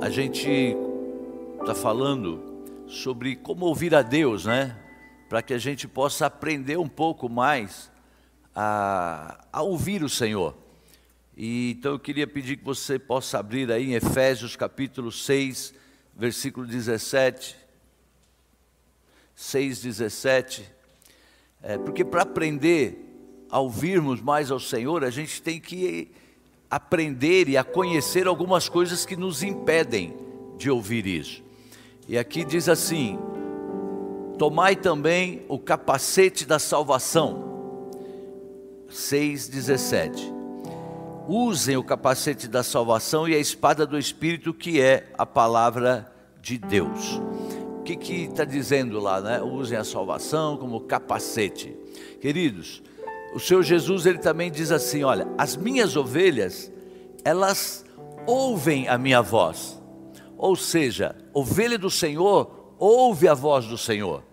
a gente está falando sobre como ouvir a Deus, né? Para que a gente possa aprender um pouco mais a, a ouvir o Senhor. E, então eu queria pedir que você possa abrir aí em Efésios capítulo 6, versículo 17. 6, 17. É, porque para aprender a ouvirmos mais ao Senhor, a gente tem que aprender e a conhecer algumas coisas que nos impedem de ouvir isso. E aqui diz assim: Tomai também o capacete da salvação. 6,17. Usem o capacete da salvação e a espada do Espírito, que é a palavra de Deus. O que está dizendo lá, né? Usem a salvação como capacete. Queridos, o Senhor Jesus ele também diz assim: olha, as minhas ovelhas, elas ouvem a minha voz. Ou seja, ovelha do Senhor ouve a voz do Senhor.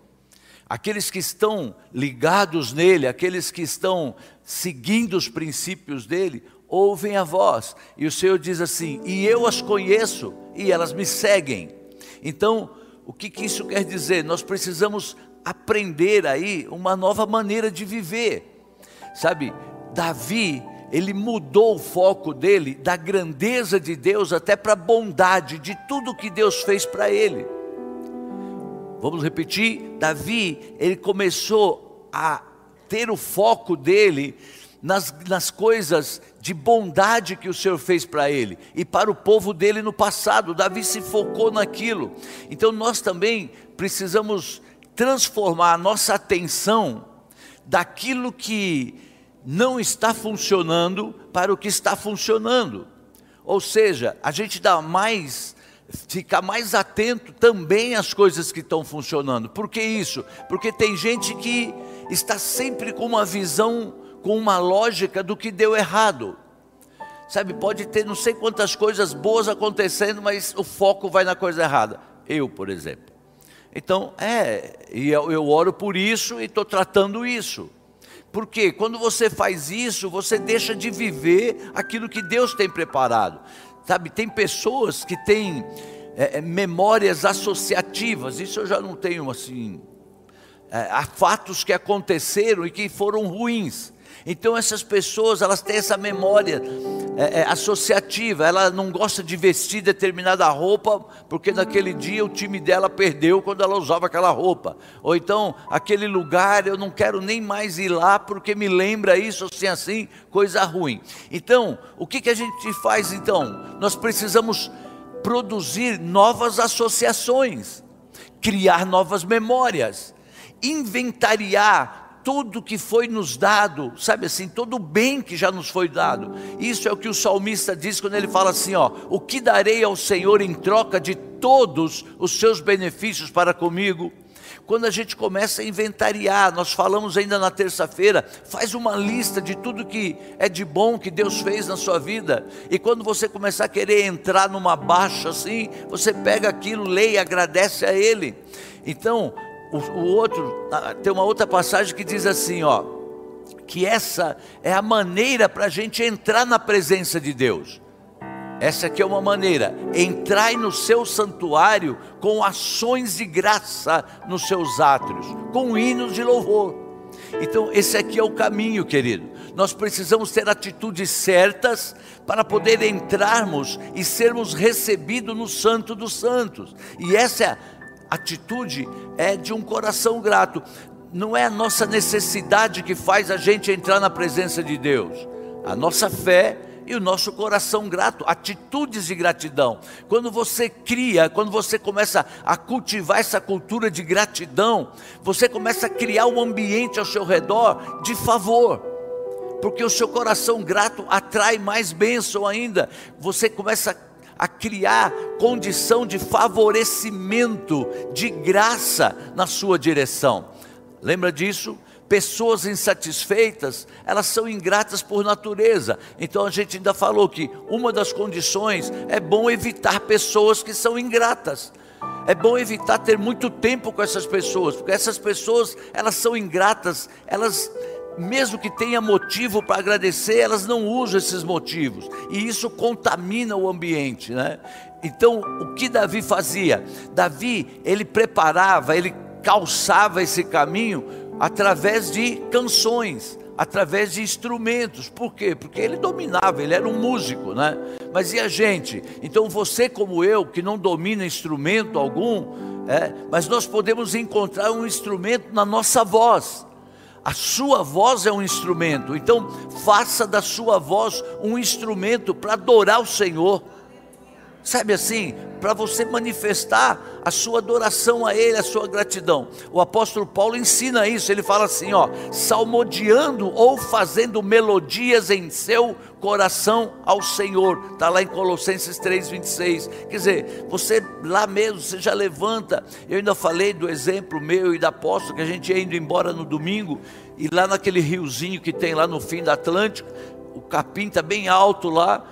Aqueles que estão ligados nele, aqueles que estão seguindo os princípios dele, ouvem a voz. E o Senhor diz assim: E eu as conheço e elas me seguem. Então, o que, que isso quer dizer? Nós precisamos aprender aí uma nova maneira de viver. Sabe, Davi, ele mudou o foco dele da grandeza de Deus até para a bondade de tudo que Deus fez para ele. Vamos repetir? Davi, ele começou a ter o foco dele nas, nas coisas de bondade que o Senhor fez para ele e para o povo dele no passado. Davi se focou naquilo. Então nós também precisamos transformar a nossa atenção daquilo que não está funcionando para o que está funcionando. Ou seja, a gente dá mais, ficar mais atento também às coisas que estão funcionando. Por que isso? Porque tem gente que está sempre com uma visão, com uma lógica do que deu errado. Sabe, pode ter não sei quantas coisas boas acontecendo, mas o foco vai na coisa errada. Eu, por exemplo. Então, é, e eu, eu oro por isso e estou tratando isso. Porque quando você faz isso, você deixa de viver aquilo que Deus tem preparado. Sabe, tem pessoas que têm é, é memórias associativas, isso eu já não tenho assim. É, há fatos que aconteceram e que foram ruins. Então essas pessoas elas têm essa memória é, é, associativa. Ela não gosta de vestir determinada roupa porque naquele dia o time dela perdeu quando ela usava aquela roupa. Ou então aquele lugar eu não quero nem mais ir lá porque me lembra isso assim assim coisa ruim. Então o que que a gente faz então? Nós precisamos produzir novas associações, criar novas memórias, inventariar tudo que foi nos dado, sabe assim, todo o bem que já nos foi dado. Isso é o que o salmista diz quando ele fala assim: ó, o que darei ao Senhor em troca de todos os seus benefícios para comigo? Quando a gente começa a inventariar, nós falamos ainda na terça-feira, faz uma lista de tudo que é de bom que Deus fez na sua vida. E quando você começar a querer entrar numa baixa assim, você pega aquilo, lê e agradece a Ele. Então, o, o outro, tem uma outra passagem que diz assim, ó, que essa é a maneira para a gente entrar na presença de Deus. Essa aqui é uma maneira, entrai no seu santuário com ações de graça nos seus átrios, com hinos de louvor. Então, esse aqui é o caminho, querido. Nós precisamos ter atitudes certas para poder entrarmos e sermos recebidos no Santo dos Santos. E essa é atitude é de um coração grato. Não é a nossa necessidade que faz a gente entrar na presença de Deus. A nossa fé e o nosso coração grato, atitudes de gratidão. Quando você cria, quando você começa a cultivar essa cultura de gratidão, você começa a criar um ambiente ao seu redor de favor. Porque o seu coração grato atrai mais bênção ainda. Você começa a a criar condição de favorecimento, de graça na sua direção. Lembra disso? Pessoas insatisfeitas, elas são ingratas por natureza. Então a gente ainda falou que uma das condições é bom evitar pessoas que são ingratas. É bom evitar ter muito tempo com essas pessoas, porque essas pessoas, elas são ingratas, elas mesmo que tenha motivo para agradecer, elas não usam esses motivos, e isso contamina o ambiente, né? Então, o que Davi fazia? Davi, ele preparava, ele calçava esse caminho através de canções, através de instrumentos. Por quê? Porque ele dominava, ele era um músico, né? Mas e a gente? Então você como eu, que não domina instrumento algum, é, mas nós podemos encontrar um instrumento na nossa voz. A sua voz é um instrumento, então faça da sua voz um instrumento para adorar o Senhor. Sabe assim, para você manifestar a sua adoração a Ele, a sua gratidão. O apóstolo Paulo ensina isso, ele fala assim: ó, salmodiando ou fazendo melodias em seu coração ao Senhor, está lá em Colossenses 3,26. Quer dizer, você lá mesmo, você já levanta. Eu ainda falei do exemplo meu e da apóstolo que a gente ia indo embora no domingo, e lá naquele riozinho que tem lá no fim do Atlântico, o capim está bem alto lá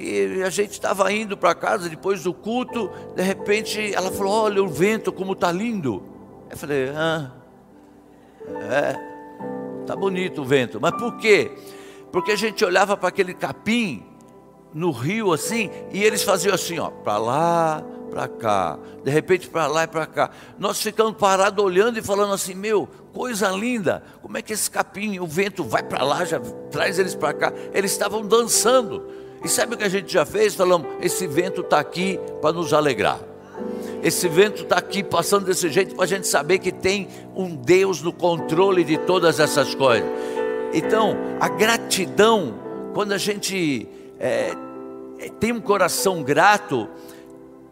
e a gente estava indo para casa depois do culto, de repente ela falou: Olha o vento como está lindo. Eu falei: Ah, é, tá bonito o vento, mas por quê? Porque a gente olhava para aquele capim no rio assim, e eles faziam assim, ó, para lá, para cá, de repente para lá e para cá. Nós ficamos parados olhando e falando assim: Meu, coisa linda, como é que esse capim, o vento vai para lá, já traz eles para cá. Eles estavam dançando. E sabe o que a gente já fez? Falamos: esse vento está aqui para nos alegrar. Esse vento está aqui passando desse jeito para a gente saber que tem um Deus no controle de todas essas coisas. Então, a gratidão, quando a gente é, tem um coração grato,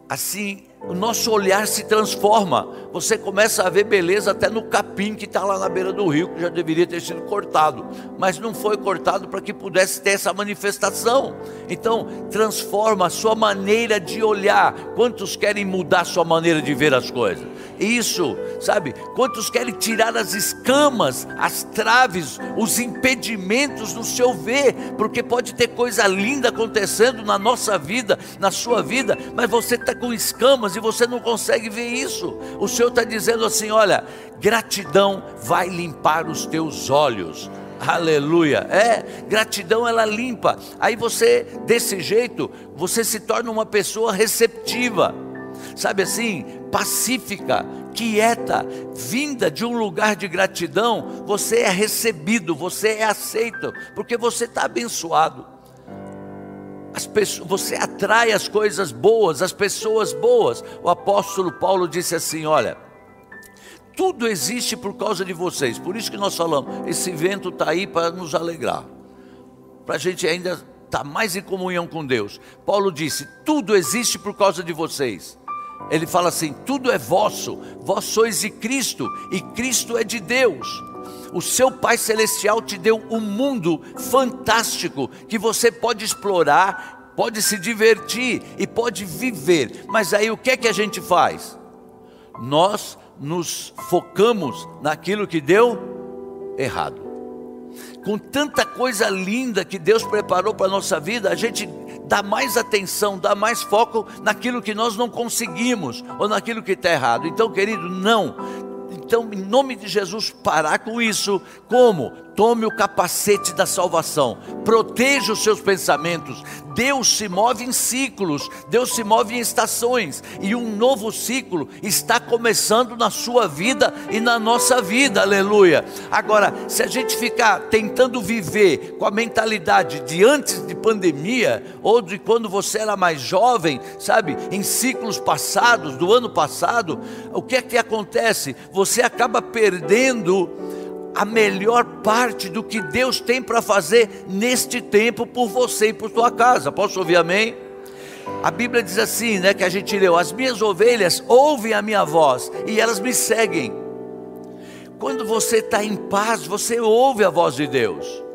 assim, o nosso olhar se transforma. Você começa a ver beleza até no capim que está lá na beira do rio, que já deveria ter sido cortado, mas não foi cortado para que pudesse ter essa manifestação. Então, transforma a sua maneira de olhar. Quantos querem mudar a sua maneira de ver as coisas? Isso, sabe? Quantos querem tirar as escamas, as traves, os impedimentos do seu ver? Porque pode ter coisa linda acontecendo na nossa vida, na sua vida, mas você está com escamas e você não consegue ver isso. O Está dizendo assim: olha, gratidão vai limpar os teus olhos. Aleluia. É, gratidão ela limpa. Aí você, desse jeito, você se torna uma pessoa receptiva. Sabe assim, pacífica, quieta, vinda de um lugar de gratidão, você é recebido, você é aceito, porque você está abençoado. Pessoas, você atrai as coisas boas, as pessoas boas. O apóstolo Paulo disse assim: Olha, tudo existe por causa de vocês. Por isso que nós falamos, esse vento está aí para nos alegrar, para a gente ainda estar tá mais em comunhão com Deus. Paulo disse: tudo existe por causa de vocês. Ele fala assim: tudo é vosso, vós sois de Cristo e Cristo é de Deus. O seu Pai Celestial te deu um mundo fantástico que você pode explorar, pode se divertir e pode viver. Mas aí o que é que a gente faz? Nós nos focamos naquilo que deu errado. Com tanta coisa linda que Deus preparou para a nossa vida, a gente dá mais atenção, dá mais foco naquilo que nós não conseguimos ou naquilo que está errado. Então, querido, não. Então, em nome de Jesus, parar com isso. Como? Tome o capacete da salvação, proteja os seus pensamentos. Deus se move em ciclos, Deus se move em estações, e um novo ciclo está começando na sua vida e na nossa vida, aleluia. Agora, se a gente ficar tentando viver com a mentalidade de antes de pandemia, ou de quando você era mais jovem, sabe, em ciclos passados, do ano passado, o que é que acontece? Você acaba perdendo a melhor parte do que Deus tem para fazer neste tempo por você e por tua casa. Posso ouvir amém? A Bíblia diz assim, né, que a gente leu: As minhas ovelhas ouvem a minha voz e elas me seguem. Quando você está em paz, você ouve a voz de Deus.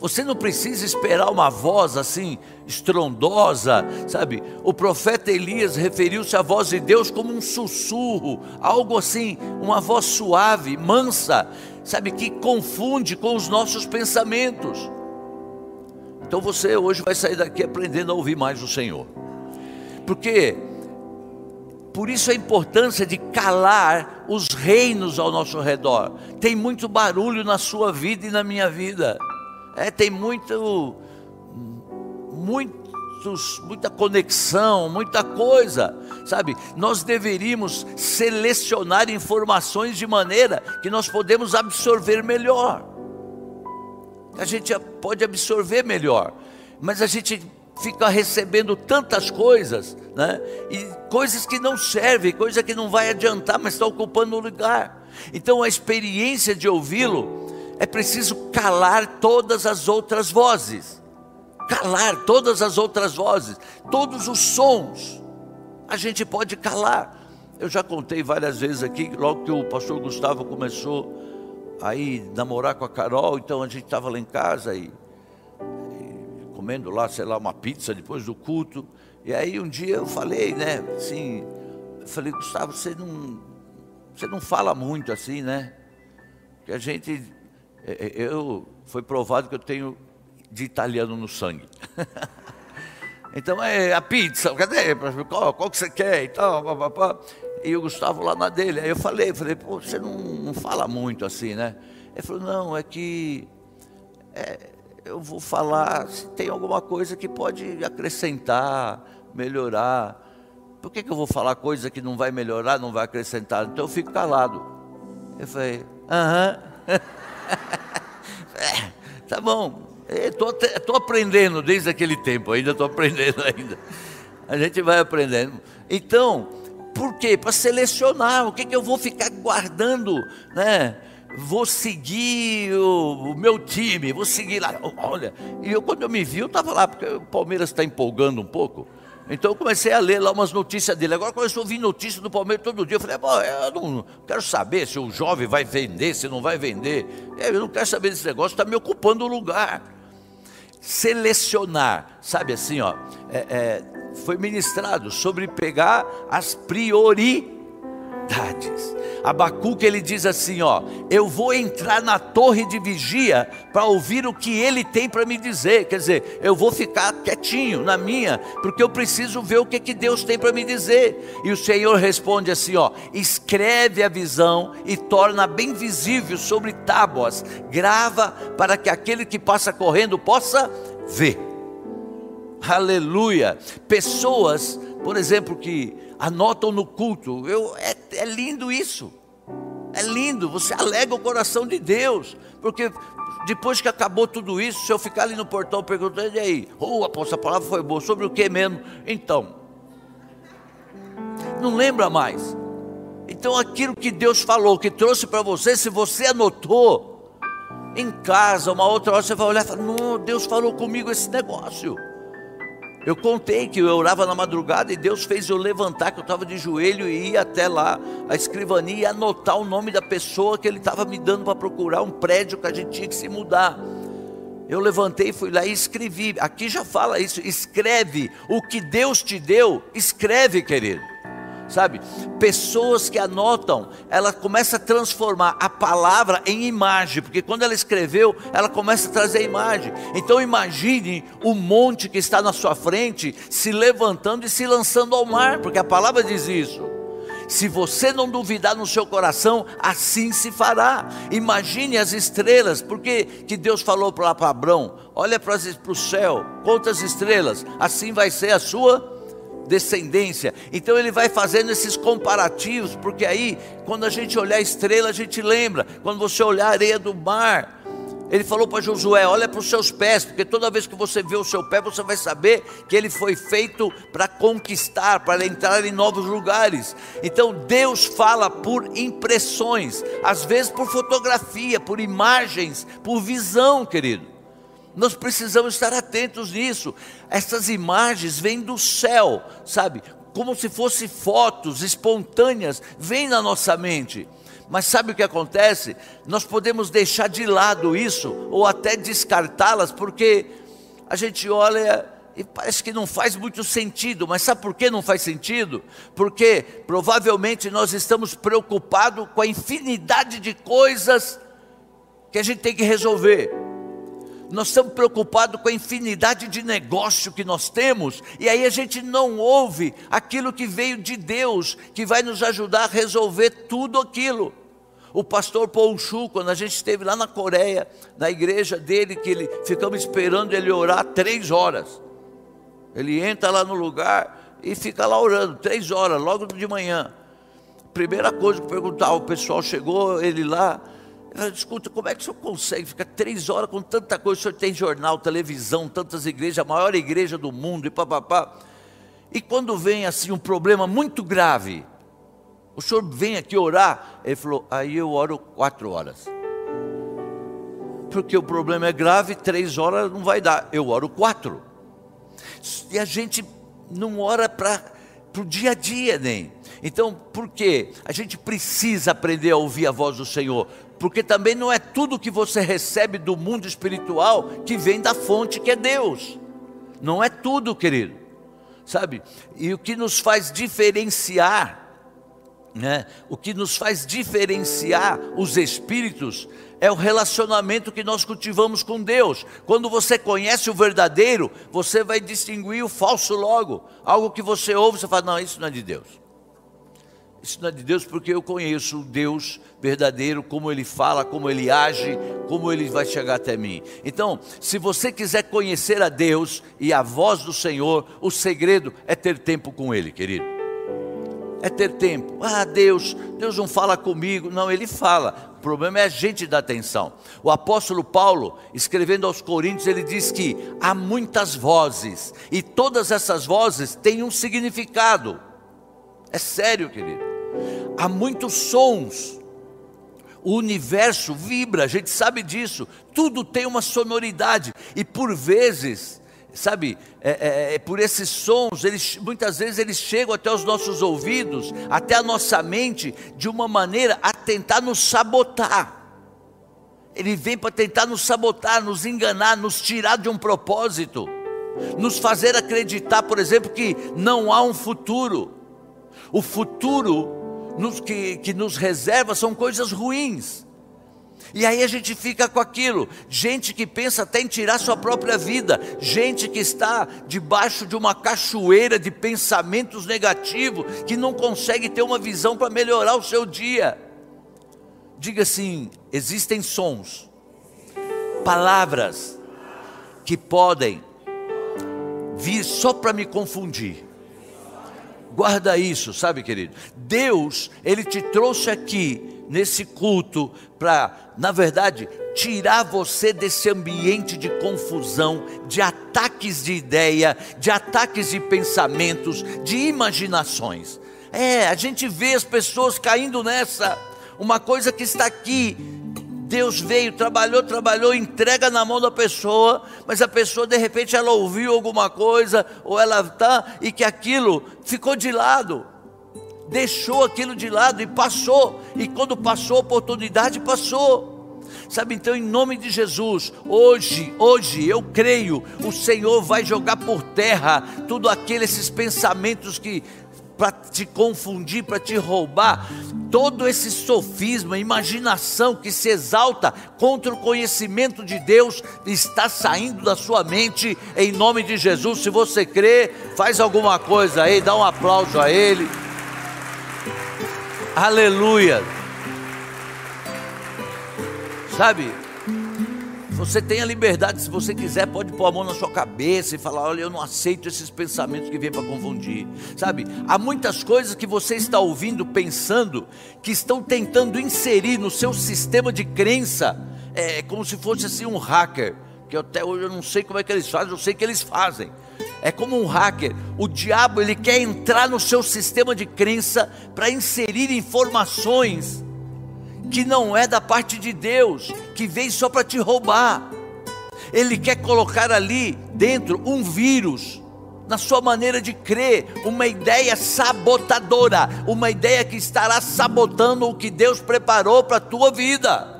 Você não precisa esperar uma voz assim estrondosa, sabe? O profeta Elias referiu-se à voz de Deus como um sussurro, algo assim, uma voz suave, mansa, sabe, que confunde com os nossos pensamentos. Então você hoje vai sair daqui aprendendo a ouvir mais o Senhor. Porque por isso a importância de calar os reinos ao nosso redor. Tem muito barulho na sua vida e na minha vida. É, tem muito, muito, muitos, muita conexão, muita coisa, sabe? Nós deveríamos selecionar informações de maneira que nós podemos absorver melhor. A gente pode absorver melhor, mas a gente fica recebendo tantas coisas, né? E coisas que não servem, coisa que não vai adiantar, mas está ocupando o lugar. Então a experiência de ouvi-lo é preciso calar todas as outras vozes. Calar todas as outras vozes, todos os sons. A gente pode calar. Eu já contei várias vezes aqui, logo que o pastor Gustavo começou a namorar com a Carol, então a gente estava lá em casa e comendo lá, sei lá, uma pizza depois do culto. E aí um dia eu falei, né, assim, eu falei, Gustavo, você não, você não fala muito assim, né? Que a gente, é, é, eu, foi provado que eu tenho de italiano no sangue. então é a pizza, cadê? Qual, qual que você quer e tal, papapá. E o Gustavo lá na dele. Aí eu falei, falei, pô, você não, não fala muito assim, né? Ele falou, não, é que é, eu vou falar se tem alguma coisa que pode acrescentar, melhorar. Por que, que eu vou falar coisa que não vai melhorar, não vai acrescentar? Então eu fico calado. Eu falei, aham. é, tá bom. Estou aprendendo desde aquele tempo, ainda estou aprendendo ainda. A gente vai aprendendo. Então, por quê? Para selecionar o que, que eu vou ficar guardando, né? vou seguir o, o, meu time, vou seguir lá. Olha, e eu quando eu me vi, eu estava lá, porque o Palmeiras está empolgando um pouco. Então eu comecei a ler lá umas notícias dele. Agora começou a ouvir notícias do Palmeiras todo dia. Eu falei, Pô, eu não quero saber se o jovem vai vender, se não vai vender. Eu não quero saber desse negócio, está me ocupando o lugar. Selecionar, sabe assim, ó, é, é, foi ministrado sobre pegar as prioridades verdades. Abacuque ele diz assim, ó: "Eu vou entrar na torre de vigia para ouvir o que ele tem para me dizer". Quer dizer, eu vou ficar quietinho na minha, porque eu preciso ver o que que Deus tem para me dizer. E o Senhor responde assim, ó: "Escreve a visão e torna bem visível sobre tábuas, grava para que aquele que passa correndo possa ver". Aleluia. Pessoas, por exemplo, que anotam no culto. Eu, é, é lindo isso. É lindo, você alega o coração de Deus, porque depois que acabou tudo isso, se eu ficar ali no portão perguntando, e aí, oh, apóstolo, a palavra foi boa, sobre o que mesmo? Então, não lembra mais. Então, aquilo que Deus falou, que trouxe para você, se você anotou em casa, uma outra hora você vai olhar e falar: Não, Deus falou comigo esse negócio. Eu contei que eu orava na madrugada e Deus fez eu levantar, que eu estava de joelho e ir até lá, a escrivania, e anotar o nome da pessoa que ele estava me dando para procurar um prédio que a gente tinha que se mudar. Eu levantei, fui lá e escrevi. Aqui já fala isso: escreve o que Deus te deu, escreve, querido sabe? Pessoas que anotam, ela começa a transformar a palavra em imagem, porque quando ela escreveu, ela começa a trazer imagem. Então imagine o monte que está na sua frente se levantando e se lançando ao mar, porque a palavra diz isso. Se você não duvidar no seu coração, assim se fará. Imagine as estrelas, porque que Deus falou para Abraão: olha para o céu, quantas estrelas, assim vai ser a sua descendência. Então ele vai fazendo esses comparativos, porque aí, quando a gente olhar a estrela, a gente lembra. Quando você olhar a areia do mar, ele falou para Josué: olha para os seus pés, porque toda vez que você vê o seu pé, você vai saber que ele foi feito para conquistar, para entrar em novos lugares. Então Deus fala por impressões, às vezes por fotografia, por imagens, por visão, querido. Nós precisamos estar atentos nisso. Essas imagens vêm do céu, sabe? Como se fossem fotos espontâneas, vêm na nossa mente. Mas sabe o que acontece? Nós podemos deixar de lado isso, ou até descartá-las, porque a gente olha e parece que não faz muito sentido. Mas sabe por que não faz sentido? Porque provavelmente nós estamos preocupados com a infinidade de coisas que a gente tem que resolver nós estamos preocupados com a infinidade de negócio que nós temos, e aí a gente não ouve aquilo que veio de Deus, que vai nos ajudar a resolver tudo aquilo. O pastor Paul Chu, quando a gente esteve lá na Coreia, na igreja dele, que ele ficamos esperando ele orar três horas. Ele entra lá no lugar e fica lá orando, três horas, logo de manhã. Primeira coisa que perguntar, o pessoal chegou, ele lá, ela escuta, como é que o senhor consegue ficar três horas com tanta coisa? O senhor tem jornal, televisão, tantas igrejas, a maior igreja do mundo e papapá. E quando vem assim um problema muito grave, o senhor vem aqui orar? Ele falou, aí eu oro quatro horas. Porque o problema é grave, três horas não vai dar. Eu oro quatro. E a gente não ora para o dia a dia, nem. Então, por quê? A gente precisa aprender a ouvir a voz do Senhor porque também não é tudo que você recebe do mundo espiritual que vem da fonte que é Deus. Não é tudo, querido. Sabe? E o que nos faz diferenciar, né? O que nos faz diferenciar os espíritos é o relacionamento que nós cultivamos com Deus. Quando você conhece o verdadeiro, você vai distinguir o falso logo. Algo que você ouve, você fala: "Não, isso não é de Deus". Isso não é de Deus porque eu conheço o Deus verdadeiro, como ele fala, como ele age, como ele vai chegar até mim. Então, se você quiser conhecer a Deus e a voz do Senhor, o segredo é ter tempo com Ele, querido. É ter tempo. Ah, Deus, Deus não fala comigo. Não, Ele fala. O problema é a gente dar atenção. O apóstolo Paulo, escrevendo aos Coríntios, ele diz que há muitas vozes e todas essas vozes têm um significado. É sério, querido há muitos sons. O universo vibra, a gente sabe disso. Tudo tem uma sonoridade e por vezes, sabe, é, é, é, por esses sons, eles, muitas vezes eles chegam até os nossos ouvidos, até a nossa mente, de uma maneira a tentar nos sabotar. Ele vem para tentar nos sabotar, nos enganar, nos tirar de um propósito, nos fazer acreditar, por exemplo, que não há um futuro. O futuro nos, que, que nos reserva são coisas ruins. E aí a gente fica com aquilo, gente que pensa até em tirar sua própria vida, gente que está debaixo de uma cachoeira de pensamentos negativos, que não consegue ter uma visão para melhorar o seu dia. Diga assim: existem sons, palavras que podem vir só para me confundir. Guarda isso, sabe, querido? Deus, Ele te trouxe aqui nesse culto para, na verdade, tirar você desse ambiente de confusão, de ataques de ideia, de ataques de pensamentos, de imaginações. É, a gente vê as pessoas caindo nessa. Uma coisa que está aqui Deus veio, trabalhou, trabalhou, entrega na mão da pessoa, mas a pessoa de repente ela ouviu alguma coisa, ou ela está, e que aquilo ficou de lado, deixou aquilo de lado e passou, e quando passou a oportunidade, passou. Sabe, então, em nome de Jesus, hoje, hoje, eu creio, o Senhor vai jogar por terra tudo aqueles esses pensamentos que para te confundir, para te roubar. Todo esse sofisma, imaginação que se exalta contra o conhecimento de Deus está saindo da sua mente em nome de Jesus. Se você crê, faz alguma coisa aí, dá um aplauso a Ele. Aleluia. Sabe, você tem a liberdade, se você quiser, pode pôr a mão na sua cabeça e falar: Olha, eu não aceito esses pensamentos que vêm para confundir. Sabe, há muitas coisas que você está ouvindo, pensando, que estão tentando inserir no seu sistema de crença, é como se fosse assim um hacker, que até hoje eu não sei como é que eles fazem, eu sei que eles fazem. É como um hacker. O diabo ele quer entrar no seu sistema de crença para inserir informações que não é da parte de Deus, que veio só para te roubar. Ele quer colocar ali dentro um vírus na sua maneira de crer, uma ideia sabotadora, uma ideia que estará sabotando o que Deus preparou para a tua vida.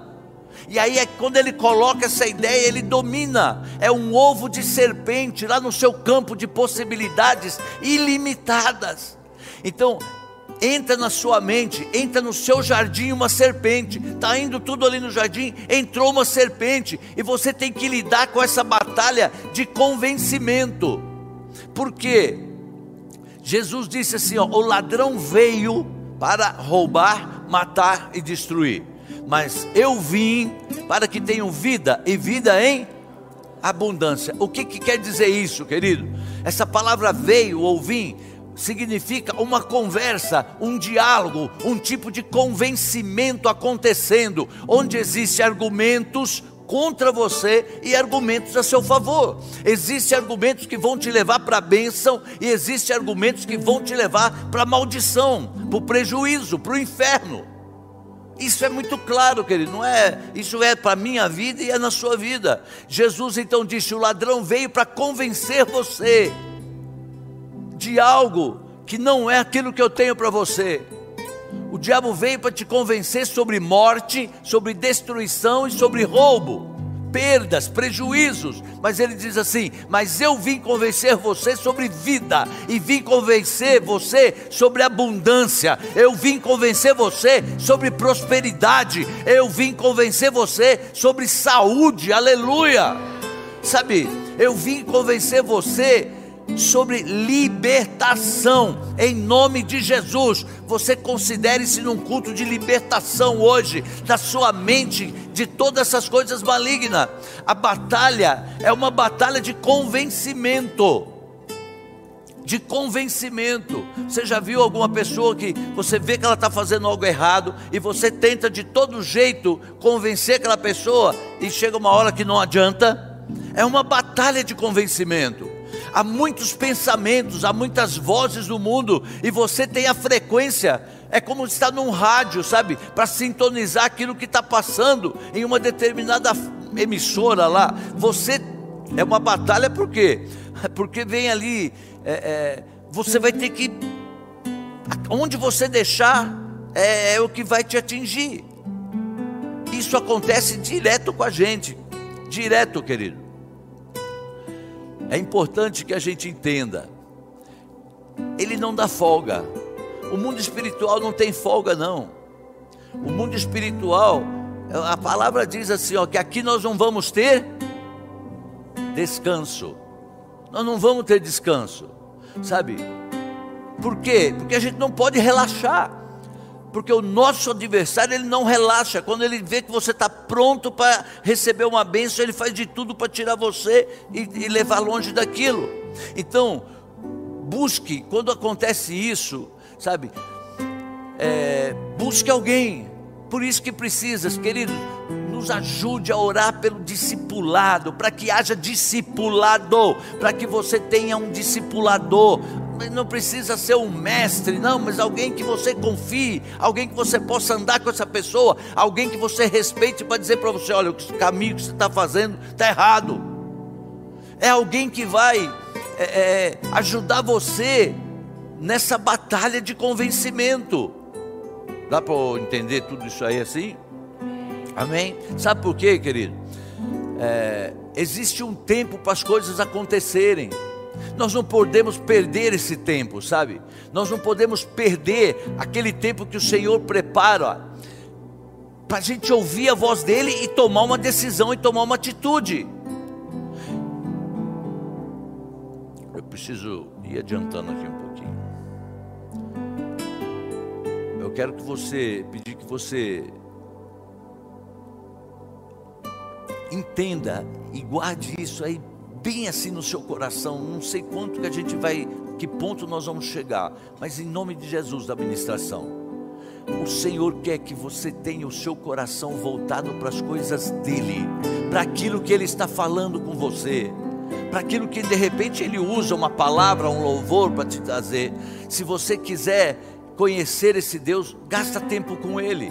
E aí é quando ele coloca essa ideia, ele domina. É um ovo de serpente lá no seu campo de possibilidades ilimitadas. Então, entra na sua mente, entra no seu jardim uma serpente, está indo tudo ali no jardim, entrou uma serpente, e você tem que lidar com essa batalha de convencimento, porque Jesus disse assim: ó, o ladrão veio para roubar, matar e destruir, mas eu vim para que tenham vida e vida em abundância. O que, que quer dizer isso, querido? Essa palavra veio ou vim significa uma conversa, um diálogo, um tipo de convencimento acontecendo, onde existem argumentos contra você e argumentos a seu favor. Existem argumentos que vão te levar para a bênção e existem argumentos que vão te levar para a maldição, para o prejuízo, para o inferno. Isso é muito claro, querido, não é? Isso é para a minha vida e é na sua vida. Jesus então disse: o ladrão veio para convencer você de algo que não é aquilo que eu tenho para você. O diabo veio para te convencer sobre morte, sobre destruição e sobre roubo, perdas, prejuízos. Mas ele diz assim: Mas eu vim convencer você sobre vida, e vim convencer você sobre abundância, eu vim convencer você sobre prosperidade, eu vim convencer você sobre saúde, aleluia. Sabe, eu vim convencer você sobre libertação, em nome de Jesus. Você considere-se num culto de libertação hoje, da sua mente, de todas essas coisas malignas. A batalha é uma batalha de convencimento. De convencimento. Você já viu alguma pessoa que você vê que ela está fazendo algo errado e você tenta de todo jeito convencer aquela pessoa e chega uma hora que não adianta? É uma batalha de convencimento há muitos pensamentos, há muitas vozes no mundo, e você tem a frequência, é como estar num rádio, sabe, para sintonizar aquilo que está passando em uma determinada emissora lá. Você é uma batalha por quê? Porque vem ali, é, é, você vai ter que, onde você deixar, é, é o que vai te atingir. Isso acontece direto com a gente, direto, querido. É importante que a gente entenda. Ele não dá folga. O mundo espiritual não tem folga não. O mundo espiritual, a palavra diz assim, ó, que aqui nós não vamos ter descanso. Nós não vamos ter descanso. Sabe? Por quê? Porque a gente não pode relaxar porque o nosso adversário ele não relaxa. Quando ele vê que você está pronto para receber uma bênção, ele faz de tudo para tirar você e, e, levar longe daquilo. Então, busque, quando acontece isso, sabe, é, busque alguém. Por isso que precisas, querido, nos ajude a orar pelo discipulado, para que haja discipulado, para que você tenha um discipulador, não precisa ser um mestre, não, mas alguém que você confie, alguém que você possa andar com essa pessoa, alguém que você respeite para dizer para você: olha, o caminho que você está fazendo está errado. É alguém que vai é, é, ajudar você nessa batalha de convencimento. Dá para entender tudo isso aí assim? Amém? Sabe por quê, querido? É, existe um tempo para as coisas acontecerem. Nós não podemos perder esse tempo, sabe? Nós não podemos perder aquele tempo que o Senhor prepara para a gente ouvir a voz dele e tomar uma decisão e tomar uma atitude. Eu preciso ir adiantando aqui um pouquinho. Eu quero que você, pedir que você entenda e guarde isso aí bem assim no seu coração. Não sei quanto que a gente vai, que ponto nós vamos chegar, mas em nome de Jesus da ministração. O Senhor quer que você tenha o seu coração voltado para as coisas dele, para aquilo que ele está falando com você, para aquilo que de repente ele usa uma palavra, um louvor para te trazer. Se você quiser conhecer esse Deus, gasta tempo com ele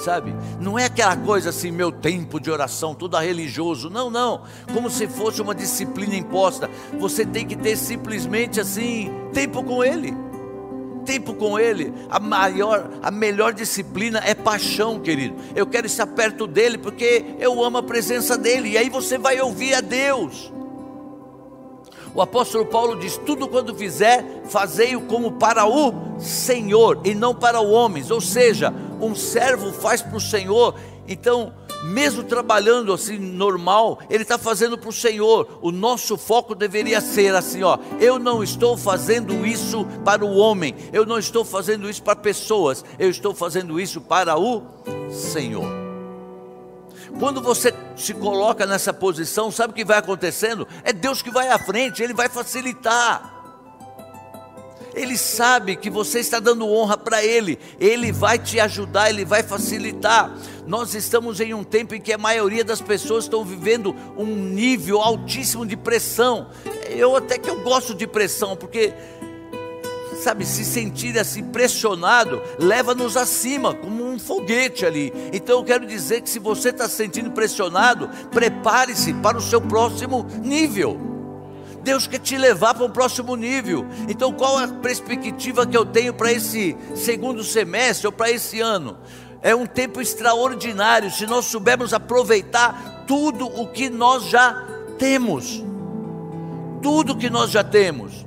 sabe? Não é aquela coisa assim, meu tempo de oração, tudo religioso. Não, não. Como se fosse uma disciplina imposta. Você tem que ter simplesmente assim, tempo com Ele. Tempo com Ele. A maior, a melhor disciplina é paixão, querido. Eu quero estar perto dele porque eu amo a presença dele. E aí você vai ouvir a Deus. O apóstolo Paulo diz: Tudo quando fizer, fazei-o como para o Senhor e não para o homens. Ou seja, um servo faz para o Senhor, então, mesmo trabalhando assim normal, ele está fazendo para o Senhor. O nosso foco deveria ser assim: ó, eu não estou fazendo isso para o homem, eu não estou fazendo isso para pessoas, eu estou fazendo isso para o Senhor. Quando você se coloca nessa posição, sabe o que vai acontecendo? É Deus que vai à frente, Ele vai facilitar. Ele sabe que você está dando honra para Ele, Ele vai te ajudar, Ele vai facilitar. Nós estamos em um tempo em que a maioria das pessoas estão vivendo um nível altíssimo de pressão. Eu até que eu gosto de pressão, porque sabe, se sentir assim pressionado, leva-nos acima, como um foguete ali. Então eu quero dizer que se você está se sentindo pressionado, prepare-se para o seu próximo nível. Deus quer te levar para o próximo nível. Então, qual a perspectiva que eu tenho para esse segundo semestre ou para esse ano? É um tempo extraordinário se nós soubermos aproveitar tudo o que nós já temos. Tudo que nós já temos.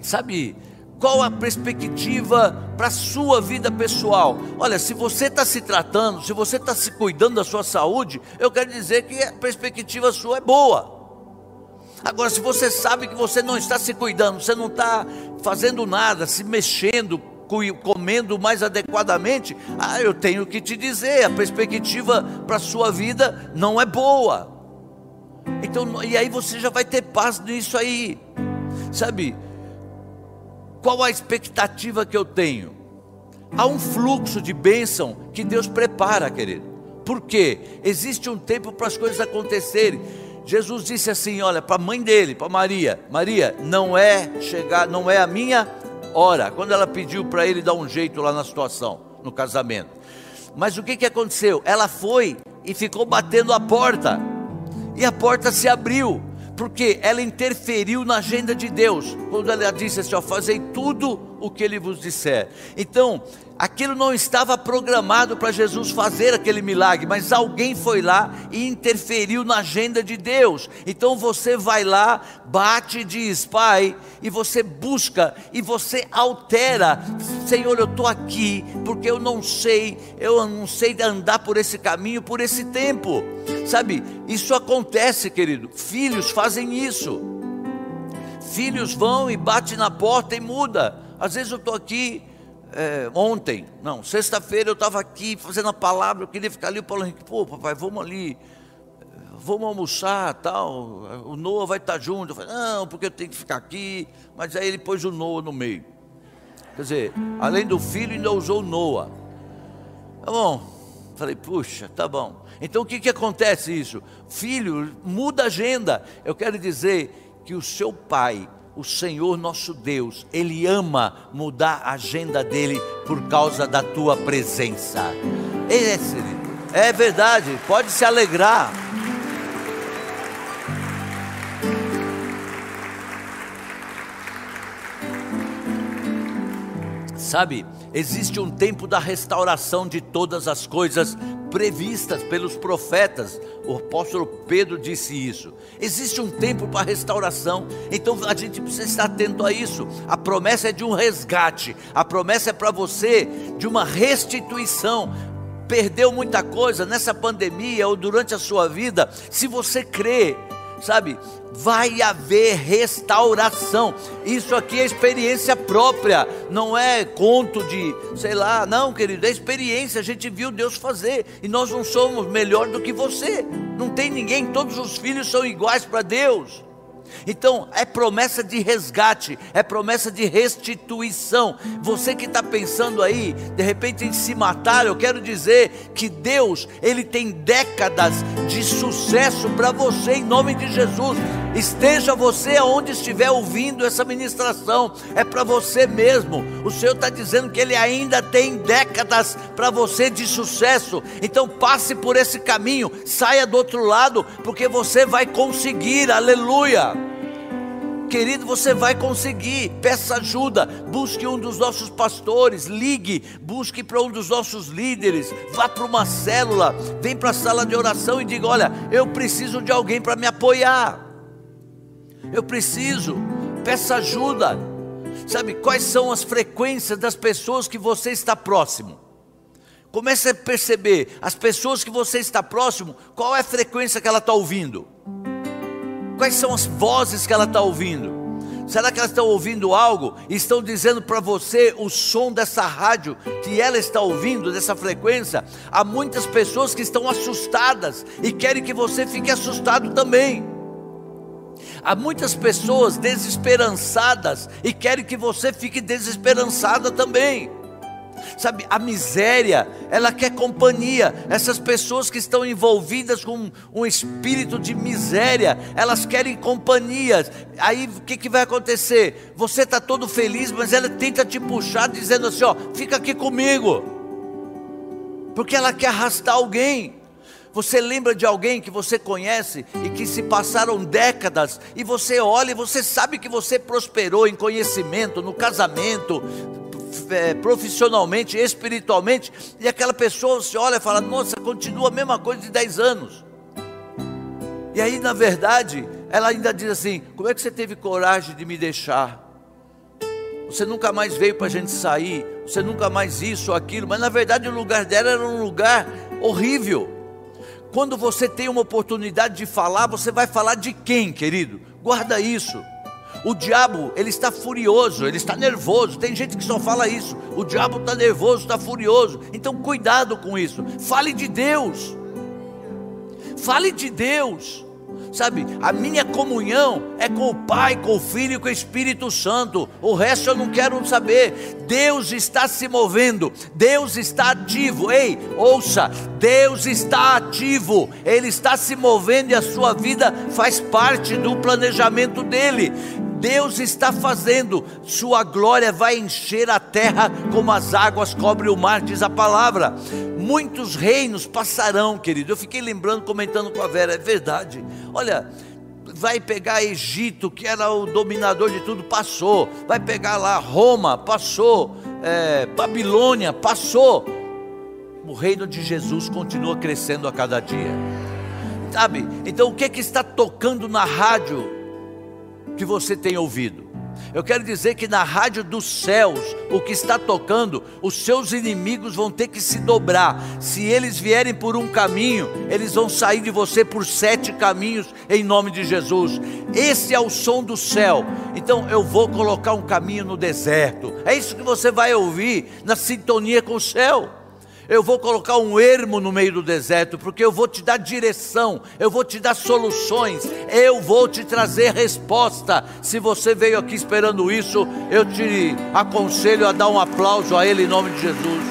Sabe, qual a perspectiva para a sua vida pessoal? Olha, se você está se tratando, se você está se cuidando da sua saúde, eu quero dizer que a perspectiva sua é boa. Agora, se você sabe que você não está se cuidando, você não está fazendo nada, se mexendo, comendo mais adequadamente, ah, eu tenho que te dizer, a perspectiva para a sua vida não é boa. Então, e aí você já vai ter paz nisso aí, sabe? Qual a expectativa que eu tenho? Há um fluxo de bênção que Deus prepara, querido. Por quê? Existe um tempo para as coisas acontecerem. Jesus disse assim, olha, para a mãe dele, para Maria, Maria, não é chegar, não é a minha hora. Quando ela pediu para ele dar um jeito lá na situação, no casamento. Mas o que, que aconteceu? Ela foi e ficou batendo a porta. E a porta se abriu, porque ela interferiu na agenda de Deus. Quando ela disse assim: ó, fazei tudo o que ele vos disser. Então, aquilo não estava programado para Jesus fazer aquele milagre, mas alguém foi lá e interferiu na agenda de Deus. Então você vai lá, bate e diz, Pai, e você busca e você altera. Senhor, eu estou aqui porque eu não sei, eu não sei andar por esse caminho, por esse tempo. Sabe, isso acontece, querido. Filhos fazem isso. Filhos vão e batem na porta e muda. Às vezes eu estou aqui é, ontem, não, sexta-feira eu estava aqui fazendo a palavra, eu queria ficar ali, o Paulo Henrique, pô, papai, vamos ali, vamos almoçar, tal, o Noah vai estar junto. Eu falei, não, porque eu tenho que ficar aqui, mas aí ele pôs o Noah no meio. Quer dizer, além do filho, ainda usou o Noah. Tá bom, falei, puxa, tá bom. Então o que, que acontece isso? Filho, muda a agenda. Eu quero dizer que o seu pai o Senhor nosso Deus, Ele ama mudar a agenda dele por causa da tua presença. É, é verdade, pode se alegrar. Sabe, existe um tempo da restauração de todas as coisas previstas pelos profetas. O apóstolo Pedro disse isso. Existe um tempo para restauração, então a gente precisa estar atento a isso. A promessa é de um resgate, a promessa é para você de uma restituição. Perdeu muita coisa nessa pandemia ou durante a sua vida, se você crê sabe? Vai haver restauração. Isso aqui é experiência própria, não é conto de, sei lá, não, querido, é experiência. A gente viu Deus fazer e nós não somos melhor do que você. Não tem ninguém, todos os filhos são iguais para Deus. Então é promessa de resgate, é promessa de restituição. Você que está pensando aí, de repente em se matar, eu quero dizer que Deus, Ele tem décadas de sucesso para você em nome de Jesus. Esteja você aonde estiver ouvindo essa ministração, é para você mesmo. O Senhor está dizendo que Ele ainda tem décadas para você de sucesso. Então passe por esse caminho, saia do outro lado, porque você vai conseguir. Aleluia. Querido, você vai conseguir. Peça ajuda. Busque um dos nossos pastores. Ligue. Busque para um dos nossos líderes. Vá para uma célula. Vem para a sala de oração e diga: Olha, eu preciso de alguém para me apoiar. Eu preciso. Peça ajuda. Sabe quais são as frequências das pessoas que você está próximo? Comece a perceber as pessoas que você está próximo, qual é a frequência que ela está ouvindo. Quais são as vozes que ela está ouvindo? Será que elas estão ouvindo algo e estão dizendo para você o som dessa rádio que ela está ouvindo, dessa frequência? Há muitas pessoas que estão assustadas e querem que você fique assustado também. Há muitas pessoas desesperançadas e querem que você fique desesperançada também. Sabe, a miséria, ela quer companhia. Essas pessoas que estão envolvidas com um espírito de miséria, elas querem companhia. Aí o que, que vai acontecer? Você está todo feliz, mas ela tenta te puxar, dizendo assim: ó, fica aqui comigo, porque ela quer arrastar alguém. Você lembra de alguém que você conhece e que se passaram décadas e você olha e você sabe que você prosperou em conhecimento, no casamento, é, profissionalmente, espiritualmente, e aquela pessoa se olha e fala: Nossa, continua a mesma coisa de 10 anos. E aí, na verdade, ela ainda diz assim: Como é que você teve coragem de me deixar? Você nunca mais veio para a gente sair, você nunca mais isso ou aquilo, mas na verdade o lugar dela era um lugar horrível. Quando você tem uma oportunidade de falar, você vai falar de quem, querido? Guarda isso. O diabo, ele está furioso, ele está nervoso. Tem gente que só fala isso. O diabo está nervoso, está furioso. Então, cuidado com isso. Fale de Deus. Fale de Deus. Sabe, a minha comunhão é com o Pai, com o Filho e com o Espírito Santo. O resto eu não quero saber. Deus está se movendo, Deus está ativo. Ei, ouça, Deus está ativo, Ele está se movendo e a sua vida faz parte do planejamento dele. Deus está fazendo, Sua glória vai encher a terra como as águas cobrem o mar, diz a palavra. Muitos reinos passarão, querido. Eu fiquei lembrando, comentando com a Vera, é verdade. Olha, vai pegar Egito, que era o dominador de tudo, passou. Vai pegar lá Roma, passou. É, Babilônia, passou. O reino de Jesus continua crescendo a cada dia. Sabe? Então o que, é que está tocando na rádio? Que você tem ouvido. Eu quero dizer que na rádio dos céus, o que está tocando, os seus inimigos vão ter que se dobrar. Se eles vierem por um caminho, eles vão sair de você por sete caminhos, em nome de Jesus. Esse é o som do céu. Então eu vou colocar um caminho no deserto. É isso que você vai ouvir na sintonia com o céu eu vou colocar um ermo no meio do deserto, porque eu vou te dar direção, eu vou te dar soluções, eu vou te trazer resposta. Se você veio aqui esperando isso, eu te aconselho a dar um aplauso a Ele em nome de Jesus.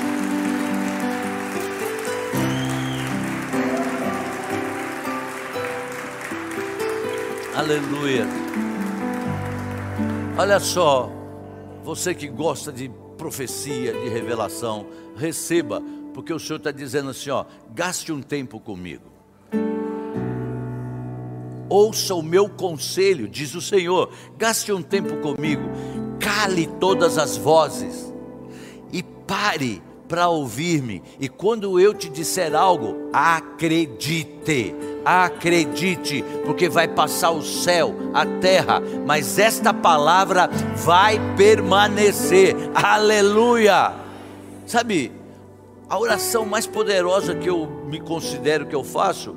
Aleluia. Olha só, você que gosta de profecia, de revelação, receba porque o Senhor está dizendo assim: ó, gaste um tempo comigo. Ouça o meu conselho, diz o Senhor, gaste um tempo comigo, cale todas as vozes e pare para ouvir-me. E quando eu te disser algo, acredite, acredite, porque vai passar o céu, a terra, mas esta palavra vai permanecer. Aleluia! Sabe, a oração mais poderosa que eu me considero que eu faço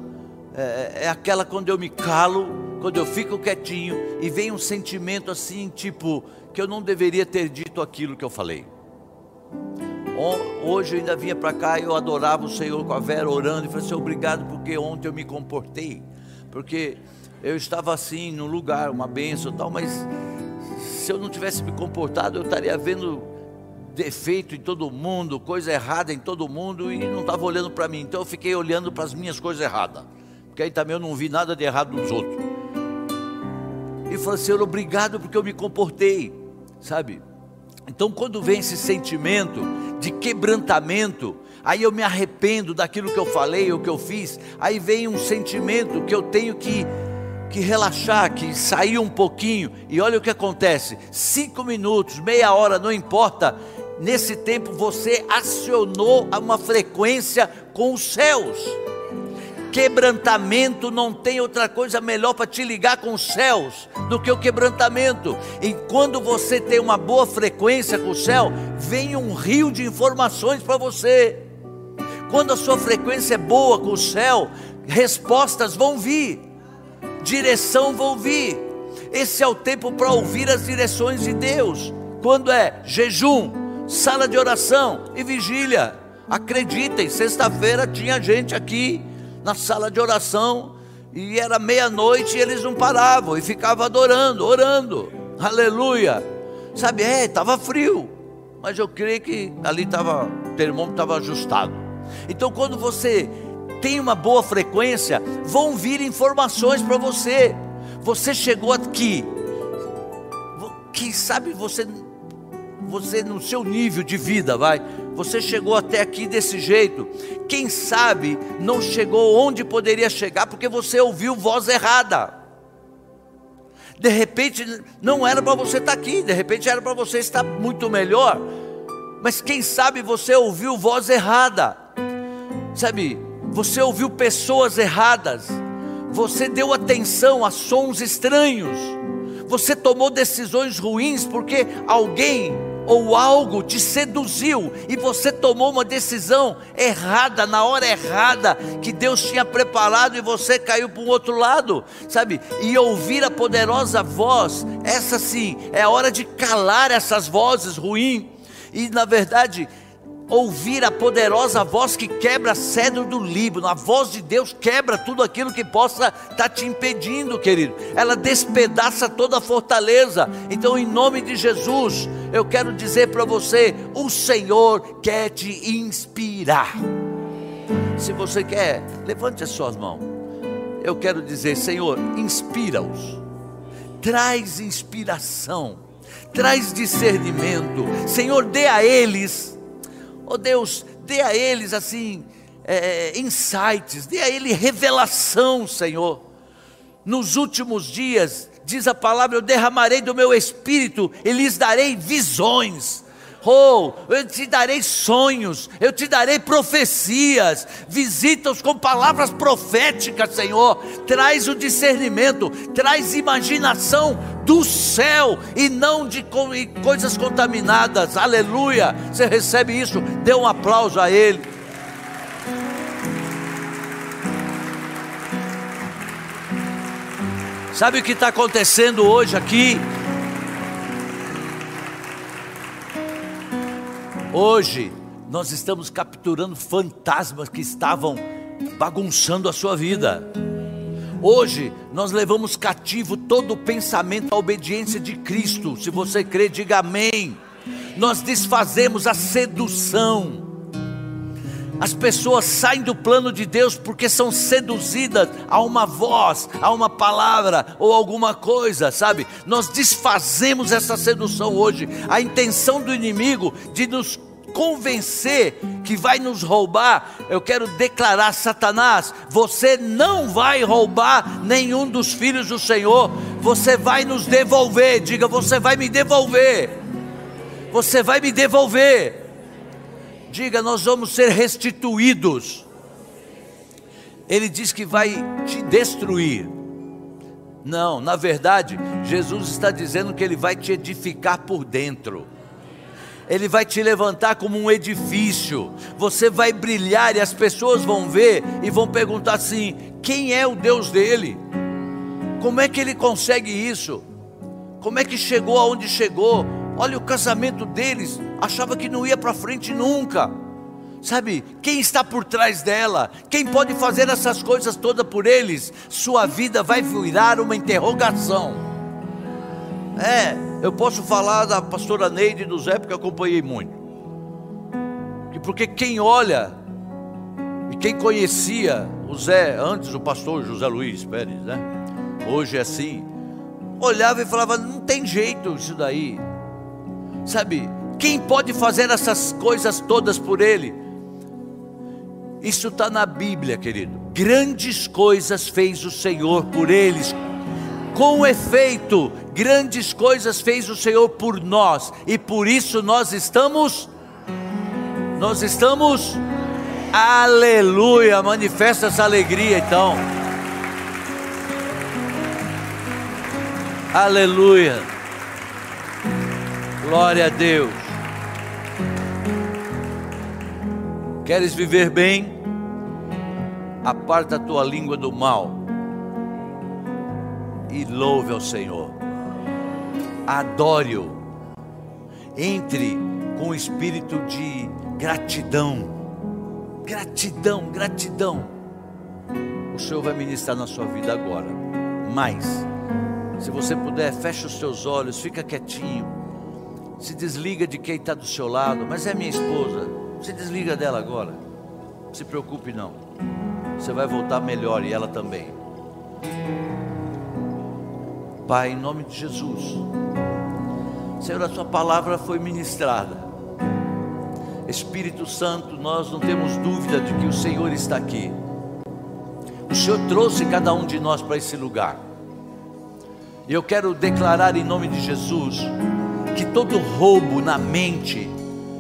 é, é, aquela quando eu me calo, quando eu fico quietinho e vem um sentimento assim, tipo, que eu não deveria ter dito aquilo que eu falei. Hoje eu ainda vinha para cá e eu adorava o Senhor com a Vera orando e falei assim: obrigado porque ontem eu me comportei, porque eu estava assim num lugar, uma benção e tal, mas se eu não tivesse me comportado, eu estaria vendo defeito em todo mundo, coisa errada em todo mundo e não estava olhando para mim. Então eu fiquei olhando para as minhas coisas erradas, porque aí também eu não vi nada de errado nos outros. E falei, Senhor, obrigado porque eu me comportei, sabe? Então quando vem esse sentimento de quebrantamento, aí eu me arrependo daquilo que eu falei ou que eu fiz, aí vem um sentimento que eu tenho que que relaxar, que sair um pouquinho, e olha o que acontece: cinco minutos, meia hora, não importa, nesse tempo você acionou uma frequência com os céus. Quebrantamento não tem outra coisa melhor para te ligar com os céus do que o quebrantamento. E quando você tem uma boa frequência com o céu, vem um rio de informações para você. Quando a sua frequência é boa com o céu, respostas vão vir, direção vão vir Esse é o tempo para ouvir as direções de Deus. Quando é jejum, sala de oração e vigília. Acreditem, sexta-feira tinha gente aqui na sala de oração e era meia-noite e eles não paravam e ficavam adorando, orando. Aleluia. Sabe, é, estava frio, mas eu creio que ali estava, o termômetro estava ajustado. Então, quando você tem uma boa frequência, vão vir informações para você. Você chegou aqui, quem sabe você, você no seu nível de vida, vai, você chegou até aqui desse jeito. Quem sabe não chegou onde poderia chegar porque você ouviu voz errada. De repente não era para você estar aqui, de repente era para você estar muito melhor. Mas quem sabe você ouviu voz errada. Sabe, você ouviu pessoas erradas, você deu atenção a sons estranhos, você tomou decisões ruins porque alguém ou algo te seduziu e você tomou uma decisão errada, na hora errada, que Deus tinha preparado e você caiu para um outro lado, sabe? E ouvir a poderosa voz, essa sim, é a hora de calar essas vozes ruins. E na verdade, ouvir a poderosa voz que quebra cedro do Líbano. A voz de Deus quebra tudo aquilo que possa estar tá te impedindo, querido. Ela despedaça toda a fortaleza. Então, em nome de Jesus, eu quero dizer para você: o Senhor quer te inspirar. Se você quer, levante as suas mãos. Eu quero dizer, Senhor, inspira-os. Traz inspiração, traz discernimento. Senhor, dê a eles Oh Deus, dê a eles assim, é, insights, dê a eles revelação, Senhor. Nos últimos dias, diz a palavra, eu derramarei do meu espírito e lhes darei visões. Oh, eu te darei sonhos, eu te darei profecias, visita-os com palavras proféticas, Senhor. Traz o discernimento, traz imaginação do céu e não de coisas contaminadas. Aleluia. Você recebe isso? Dê um aplauso a Ele. Sabe o que está acontecendo hoje aqui? Hoje nós estamos capturando fantasmas que estavam bagunçando a sua vida. Hoje nós levamos cativo todo o pensamento à obediência de Cristo. Se você crê, diga amém. Nós desfazemos a sedução. As pessoas saem do plano de Deus porque são seduzidas a uma voz, a uma palavra ou alguma coisa, sabe? Nós desfazemos essa sedução hoje. A intenção do inimigo de nos convencer que vai nos roubar, eu quero declarar: Satanás, você não vai roubar nenhum dos filhos do Senhor, você vai nos devolver. Diga, você vai me devolver. Você vai me devolver. Diga, nós vamos ser restituídos. Ele diz que vai te destruir. Não, na verdade, Jesus está dizendo que ele vai te edificar por dentro. Ele vai te levantar como um edifício. Você vai brilhar e as pessoas vão ver e vão perguntar assim: quem é o Deus dele? Como é que ele consegue isso? Como é que chegou aonde chegou? Olha o casamento deles, achava que não ia para frente nunca. Sabe, quem está por trás dela? Quem pode fazer essas coisas todas por eles? Sua vida vai virar uma interrogação. É, eu posso falar da pastora Neide e do Zé, porque acompanhei muito. Porque quem olha, e quem conhecia o Zé, antes o pastor José Luiz Pérez, né? Hoje é assim, olhava e falava: não tem jeito isso daí. Sabe, quem pode fazer essas coisas todas por ele? Isso está na Bíblia, querido. Grandes coisas fez o Senhor por eles. Com efeito, grandes coisas fez o Senhor por nós, e por isso nós estamos, nós estamos, aleluia, manifesta essa alegria então, aleluia, glória a Deus. Queres viver bem? Aparta a tua língua do mal e louve ao Senhor. adore-o. Entre com o espírito de gratidão. Gratidão, gratidão. O Senhor vai ministrar na sua vida agora. Mais, se você puder, feche os seus olhos, fica quietinho. Se desliga de quem está do seu lado, mas é minha esposa. Se desliga dela agora. Não se preocupe não. Você vai voltar melhor e ela também. Pai, em nome de Jesus. Senhor, a tua palavra foi ministrada. Espírito Santo, nós não temos dúvida de que o Senhor está aqui. O Senhor trouxe cada um de nós para esse lugar. E eu quero declarar em nome de Jesus que todo roubo na mente,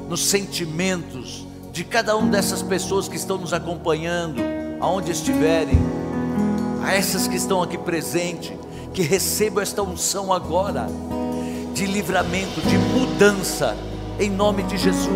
nos sentimentos de cada uma dessas pessoas que estão nos acompanhando, aonde estiverem, a essas que estão aqui presentes, que recebam esta unção agora de livramento, de mudança, em nome de Jesus.